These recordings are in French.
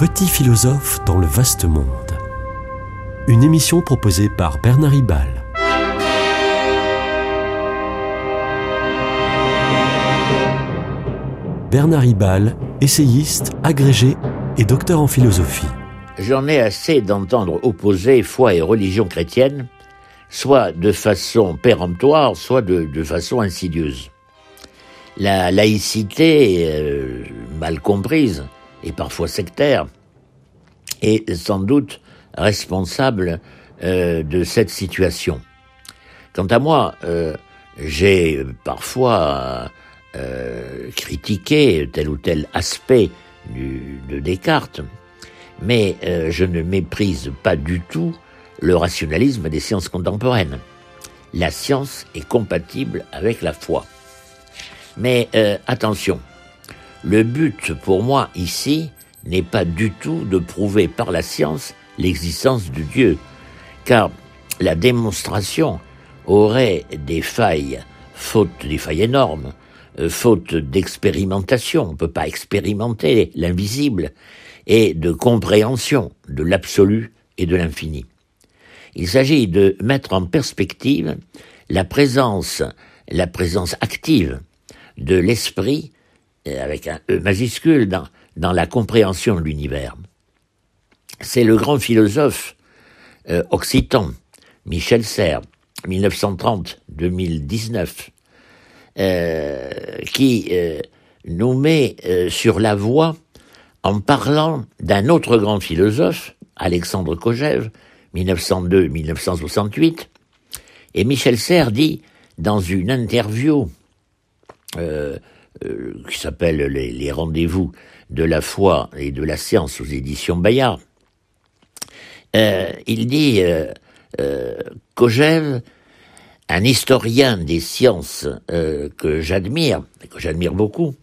petit philosophe dans le vaste monde. Une émission proposée par Bernard Ribal. Bernard Ribal, essayiste, agrégé et docteur en philosophie. J'en ai assez d'entendre opposer foi et religion chrétienne, soit de façon péremptoire, soit de, façon insidieuse. La laïcité, euh, mal comprise et parfois sectaire, est sans doute responsable euh, de cette situation. Quant à moi, euh, j'ai parfois critiqué tel ou tel aspect de Descartes, mais euh, je ne méprise pas du tout le rationalisme des sciences contemporaines. La science est compatible avec la foi. Mais euh, attention, le but pour moi ici n'est pas du tout de prouver par la science l'existence de Dieu, car la démonstration aurait des failles, faute des failles énormes, euh, faute d'expérimentation, on ne peut pas expérimenter l'invisible, et de compréhension de l'absolu et de l'infini. Il s'agit de mettre en perspective la présence, la présence active de l'esprit, euh, avec un E majuscule, dans, dans la compréhension de l'univers. C'est le grand philosophe euh, occitan, Michel Serres, 1930-2019, euh, qui nous met sur la voie en parlant d'un autre grand philosophe, Alexandre Kojève, 1902-1968, et Michel Serres dit dans une interview euh, euh, qui s'appelle les, rendez-vous de la foi et de la science aux éditions Bayard, euh, il dit Kojève, un historien des sciences que j'admire, que j'admire beaucoup,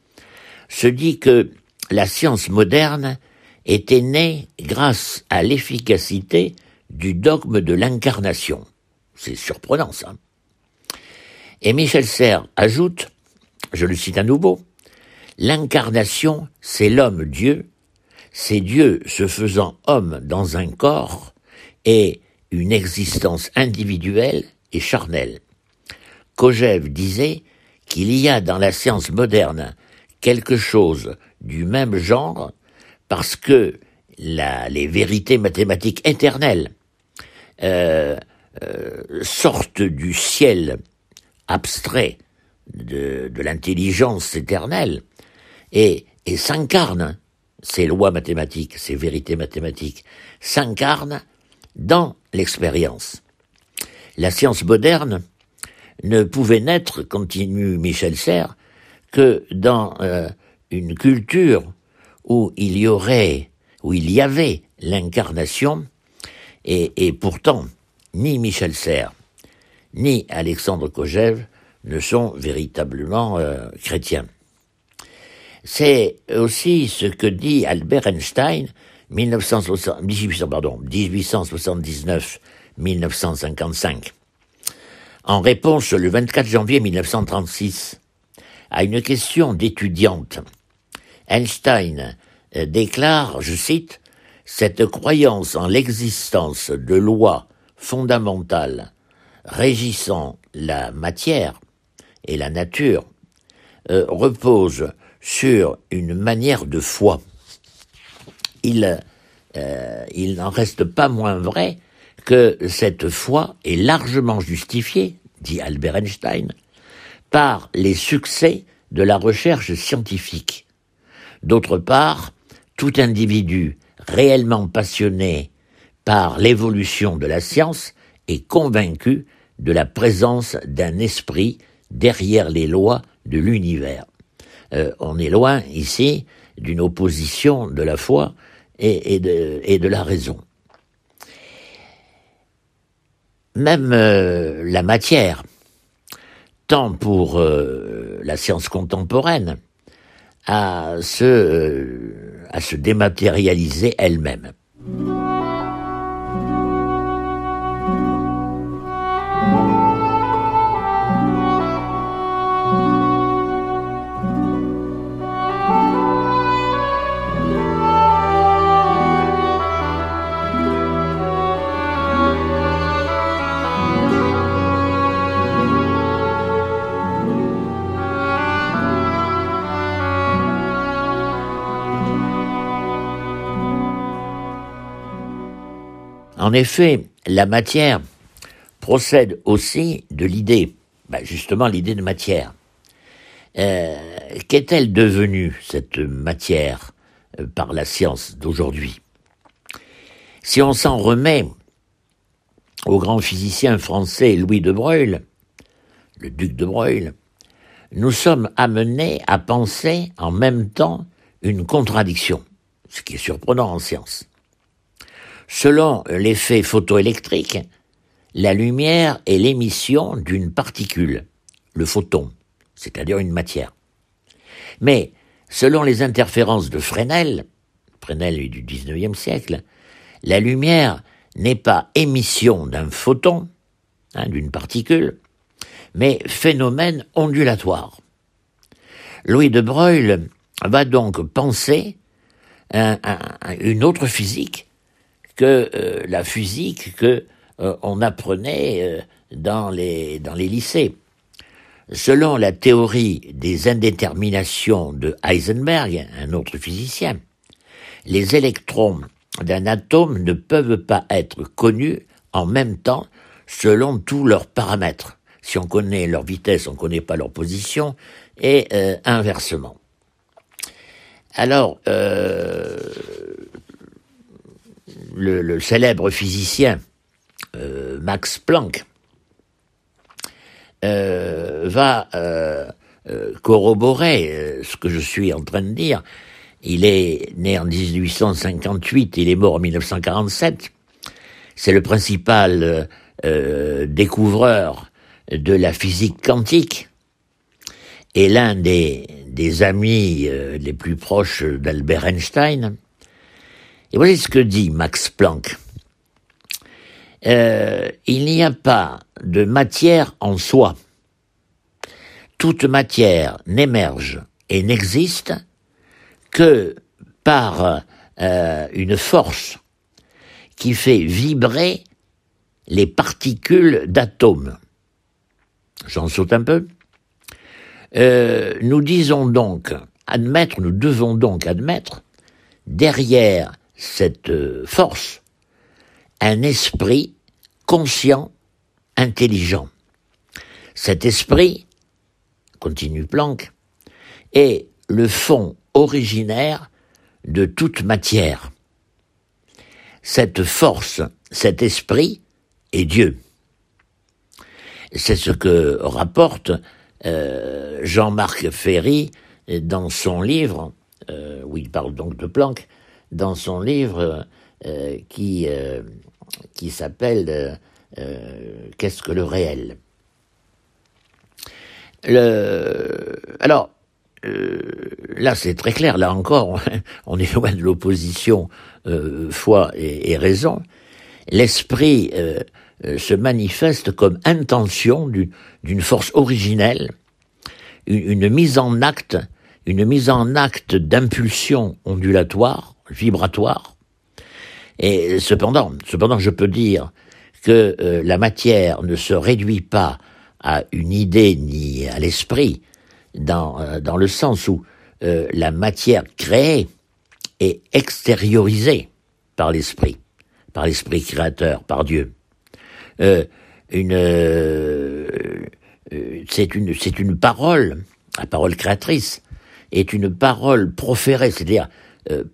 se dit que la science moderne était née grâce à l'efficacité du dogme de l'incarnation. C'est surprenant ça. Et Michel Serres ajoute, je le cite à nouveau, L'incarnation, c'est l'homme-dieu, c'est Dieu se faisant homme dans un corps et une existence individuelle et charnelle. Kojève disait qu'il y a dans la science moderne quelque chose du même genre parce que les vérités mathématiques éternelles euh, euh, sortent du ciel abstrait de, l'intelligence éternelle et, et s'incarnent, ces lois mathématiques, ces vérités mathématiques, s'incarnent dans l'expérience. La science moderne ne pouvait naître, continue Michel Serres, que dans euh, une culture où il y aurait, où il y avait l'incarnation, et, pourtant, ni Michel Serres, ni Alexandre Kojève ne sont véritablement euh, chrétiens. C'est aussi ce que dit Albert Einstein, 1879-1955, en réponse le 24 janvier 1936 à une question d'étudiante. Einstein euh, déclare, je cite, Cette croyance en l'existence de lois fondamentales régissant la matière et la nature euh, repose sur une manière de foi. Il, euh, il n'en reste pas moins vrai que cette foi est largement justifiée, dit Albert Einstein, par les succès de la recherche scientifique. D'autre part, tout individu réellement passionné par l'évolution de la science est convaincu de la présence d'un esprit derrière les lois de l'univers. Euh, on est loin ici d'une opposition de la foi et, de, la raison. Même euh, la matière, tant pour euh, la science contemporaine à se, à se dématérialiser elle-même. En effet, la matière procède aussi de l'idée, bah, justement l'idée de matière. Euh, qu'est-elle devenue, cette matière, euh, par la science d'aujourd'hui? Si on s'en remet au grand physicien français Louis de Broglie, le duc de Broglie, nous sommes amenés à penser en même temps une contradiction, ce qui est surprenant en science. Selon l'effet photoélectrique, la lumière est l'émission d'une particule, le photon, c'est-à-dire une matière. Mais, selon les interférences de Fresnel, Fresnel est du XIXe siècle, la lumière n'est pas émission d'un photon, hein, d'une particule, mais phénomène ondulatoire. Louis de Broglie va donc penser à, une autre physique que euh, la physique que euh, on apprenait euh, dans les dans les lycées. Selon la théorie des indéterminations de Heisenberg, un autre physicien, les électrons d'un atome ne peuvent pas être connus en même temps selon tous leurs paramètres. Si on connaît leur vitesse, on ne connaît pas leur position, et euh, inversement. Alors, euh, le, célèbre physicien euh, Max Planck va corroborer ce que je suis en train de dire. Il est né en 1858, il est mort en 1947. C'est le principal découvreur de la physique quantique et l'un des, amis euh, les plus proches d'Albert Einstein. Et voici ce que dit Max Planck. Euh, il n'y a pas de matière en soi. Toute matière n'émerge et n'existe que par euh, une force qui fait vibrer les particules d'atomes. J'en saute un peu. Euh, nous disons donc, admettre, nous devons donc admettre, derrière cette euh, force, un esprit conscient, intelligent. Cet esprit, continue Planck, est le fond originaire de toute matière. Cette force, cet esprit est Dieu. C'est ce que rapporte euh, Jean-Marc Ferry dans son livre, euh, où il parle donc de Planck, dans son livre euh, qui, qui s'appelle Qu'est-ce que le réel? Le... Alors, là c'est très clair, là encore, on est loin de l'opposition foi et, raison. L'esprit euh, se manifeste comme intention d'une force originelle, une, mise en acte, une mise en acte d'impulsion ondulatoire, vibratoire. Et cependant, cependant, je peux dire que euh, la matière ne se réduit pas à une idée ni à l'esprit, dans, euh, dans le sens où la matière créée est extériorisée par l'esprit, par l'esprit créateur, par Dieu. Euh, une, euh, euh, c'est une, c'est une parole, la parole créatrice, est une parole proférée, c'est-à-dire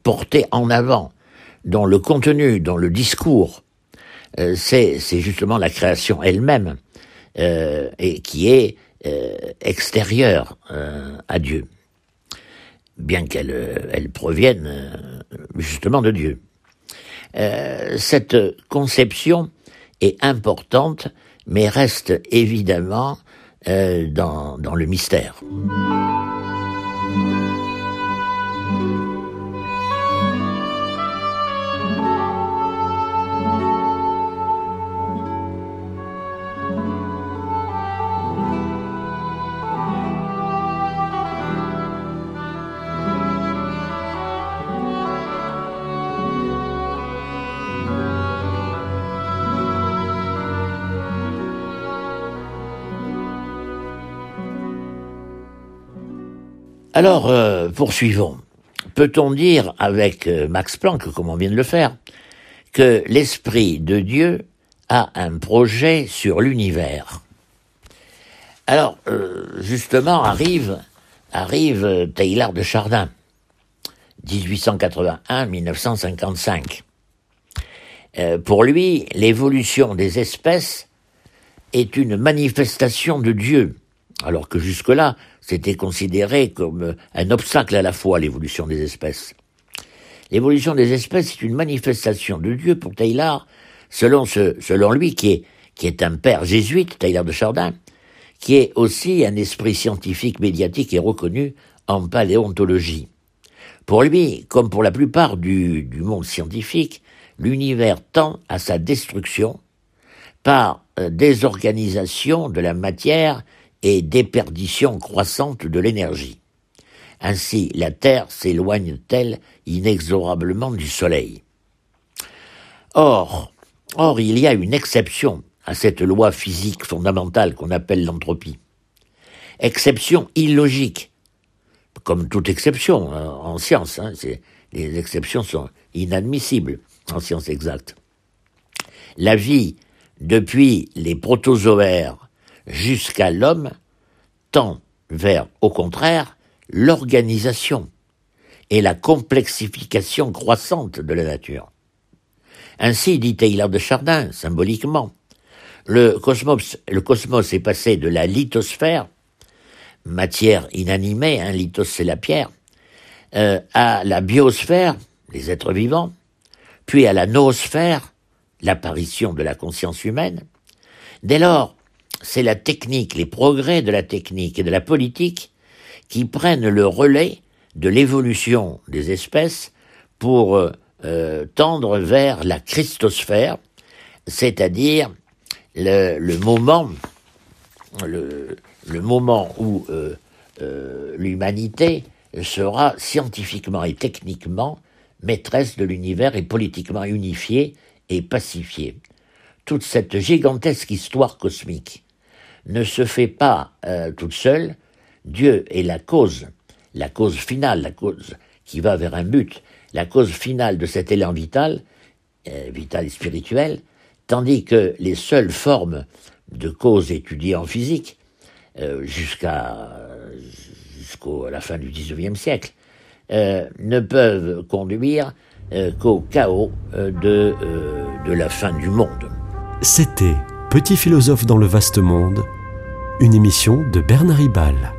portée en avant, dont le contenu, dont le discours, c'est, c'est justement la création elle-même, et qui est extérieure à Dieu, bien qu'elle elle provienne justement de Dieu. cette conception est importante, mais reste évidemment euh, dans, dans le mystère. Alors, euh, poursuivons. Peut-on dire avec euh, Max Planck, comme on vient de le faire, que l'Esprit de Dieu a un projet sur l'univers? Alors, euh, justement, arrive, arrive Taylor de Chardin, 1881-1955. Euh, pour lui, l'évolution des espèces est une manifestation de Dieu, alors que jusque-là, c'était considéré comme un obstacle à la fois, l'évolution des espèces. L'évolution des espèces est une manifestation de Dieu pour Taylor, selon, lui, qui est, un père jésuite, Taylor de Chardin, qui est aussi un esprit scientifique médiatique et reconnu en paléontologie. Pour lui, comme pour la plupart du, du monde scientifique, l'univers tend à sa destruction par euh, désorganisation de la matière et déperdition croissante de l'énergie. Ainsi, la Terre s'éloigne-t-elle inexorablement du Soleil? Or, or, il y a une exception à cette loi physique fondamentale qu'on appelle l'entropie. Exception illogique, comme toute exception hein, en science. Hein, les exceptions sont inadmissibles en sciences exactes. La vie, depuis les protozoaires jusqu'à l'homme, tend vers, au contraire, l'organisation et la complexification croissante de la nature. Ainsi, dit Taylor de Chardin, symboliquement, le cosmos, est passé de la lithosphère, matière inanimée, hein, lithos c'est la pierre, euh, à la biosphère, les êtres vivants, puis à la noosphère, l'apparition de la conscience humaine. Dès lors, c'est la technique, les progrès de la technique et de la politique qui prennent le relais de l'évolution des espèces pour euh, euh, tendre vers la christosphère, c'est-à-dire le, moment, le, moment où euh, l'humanité sera scientifiquement et techniquement maîtresse de l'univers et politiquement unifiée et pacifiée. Toute cette gigantesque histoire cosmique ne se fait pas euh, toute seule. Dieu est la cause, la cause finale, la cause qui va vers un but, la cause finale de cet élan vital, euh, vital et spirituel, tandis que les seules formes de cause étudiées en physique, euh, jusqu'à la fin du XIXe siècle, euh, ne peuvent conduire euh, qu'au chaos euh, de, de la fin du monde. C'était Petit philosophe dans le vaste monde, une émission de Bernard Ribal.